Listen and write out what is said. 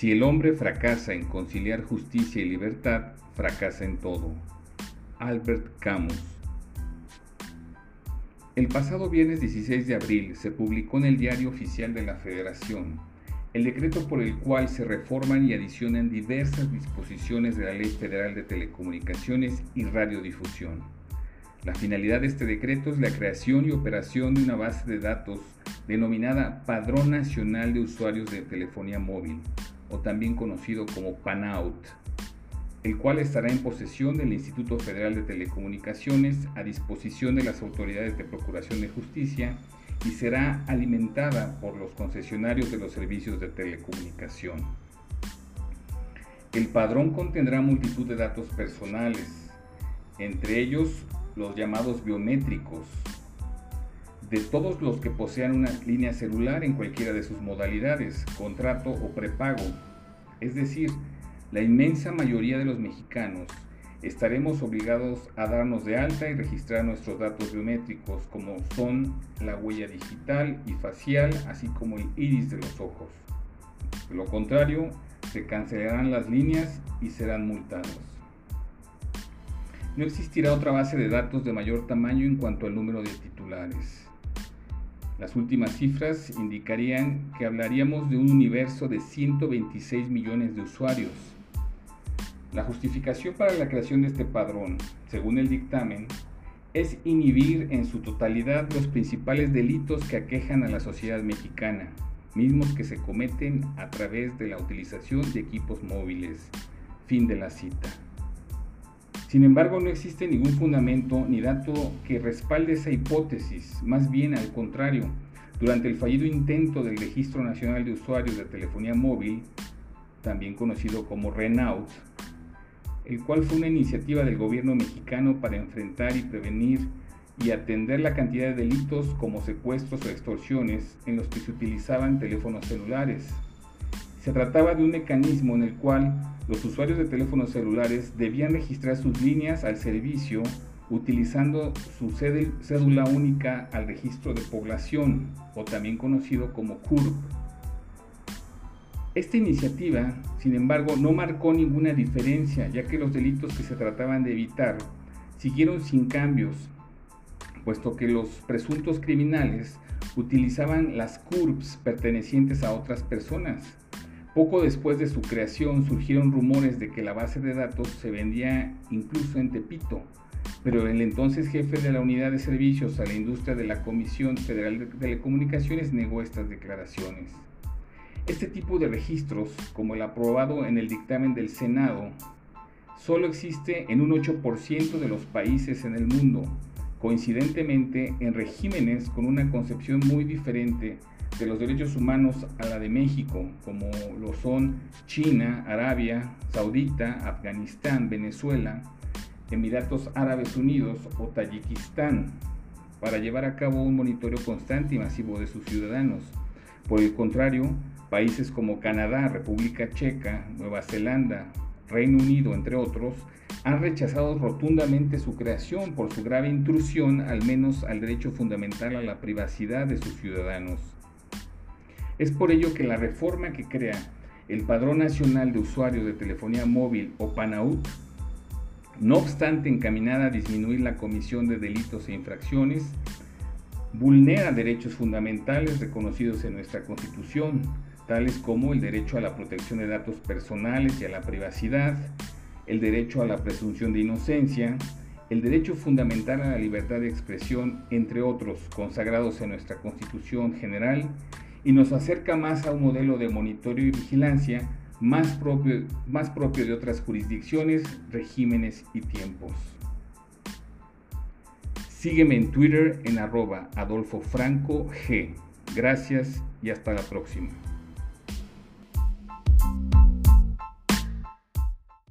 Si el hombre fracasa en conciliar justicia y libertad, fracasa en todo. Albert Camus. El pasado viernes 16 de abril se publicó en el Diario Oficial de la Federación el decreto por el cual se reforman y adicionan diversas disposiciones de la Ley Federal de Telecomunicaciones y Radiodifusión. La finalidad de este decreto es la creación y operación de una base de datos denominada Padrón Nacional de Usuarios de Telefonía Móvil, o también conocido como PANOUT, el cual estará en posesión del Instituto Federal de Telecomunicaciones a disposición de las autoridades de Procuración de Justicia y será alimentada por los concesionarios de los servicios de telecomunicación. El padrón contendrá multitud de datos personales, entre ellos los llamados biométricos, de todos los que posean una línea celular en cualquiera de sus modalidades, contrato o prepago. Es decir, la inmensa mayoría de los mexicanos estaremos obligados a darnos de alta y registrar nuestros datos biométricos como son la huella digital y facial, así como el iris de los ojos. De lo contrario, se cancelarán las líneas y serán multados. No existirá otra base de datos de mayor tamaño en cuanto al número de titulares. Las últimas cifras indicarían que hablaríamos de un universo de 126 millones de usuarios. La justificación para la creación de este padrón, según el dictamen, es inhibir en su totalidad los principales delitos que aquejan a la sociedad mexicana, mismos que se cometen a través de la utilización de equipos móviles. Fin de la cita. Sin embargo, no existe ningún fundamento ni dato que respalde esa hipótesis, más bien al contrario. Durante el fallido intento del Registro Nacional de Usuarios de Telefonía Móvil, también conocido como RENAUT, el cual fue una iniciativa del gobierno mexicano para enfrentar y prevenir y atender la cantidad de delitos como secuestros o extorsiones en los que se utilizaban teléfonos celulares. Se trataba de un mecanismo en el cual los usuarios de teléfonos celulares debían registrar sus líneas al servicio utilizando su cédula única al registro de población, o también conocido como CURP. Esta iniciativa, sin embargo, no marcó ninguna diferencia, ya que los delitos que se trataban de evitar siguieron sin cambios, puesto que los presuntos criminales utilizaban las CURPs pertenecientes a otras personas poco después de su creación surgieron rumores de que la base de datos se vendía incluso en Tepito, pero el entonces jefe de la unidad de servicios a la industria de la Comisión Federal de Telecomunicaciones negó estas declaraciones. Este tipo de registros, como el aprobado en el dictamen del Senado, solo existe en un 8% de los países en el mundo, coincidentemente en regímenes con una concepción muy diferente de los derechos humanos a la de México, como lo son China, Arabia Saudita, Afganistán, Venezuela, Emiratos Árabes Unidos o Tayikistán, para llevar a cabo un monitoreo constante y masivo de sus ciudadanos. Por el contrario, países como Canadá, República Checa, Nueva Zelanda, Reino Unido, entre otros, han rechazado rotundamente su creación por su grave intrusión al menos al derecho fundamental a la privacidad de sus ciudadanos. Es por ello que la reforma que crea el Padrón Nacional de Usuarios de Telefonía Móvil o PANAUT, no obstante encaminada a disminuir la comisión de delitos e infracciones, vulnera derechos fundamentales reconocidos en nuestra Constitución, tales como el derecho a la protección de datos personales y a la privacidad, el derecho a la presunción de inocencia, el derecho fundamental a la libertad de expresión, entre otros, consagrados en nuestra Constitución General y nos acerca más a un modelo de monitoreo y vigilancia más propio, más propio de otras jurisdicciones, regímenes y tiempos. Sígueme en Twitter en arroba Adolfo G. Gracias y hasta la próxima.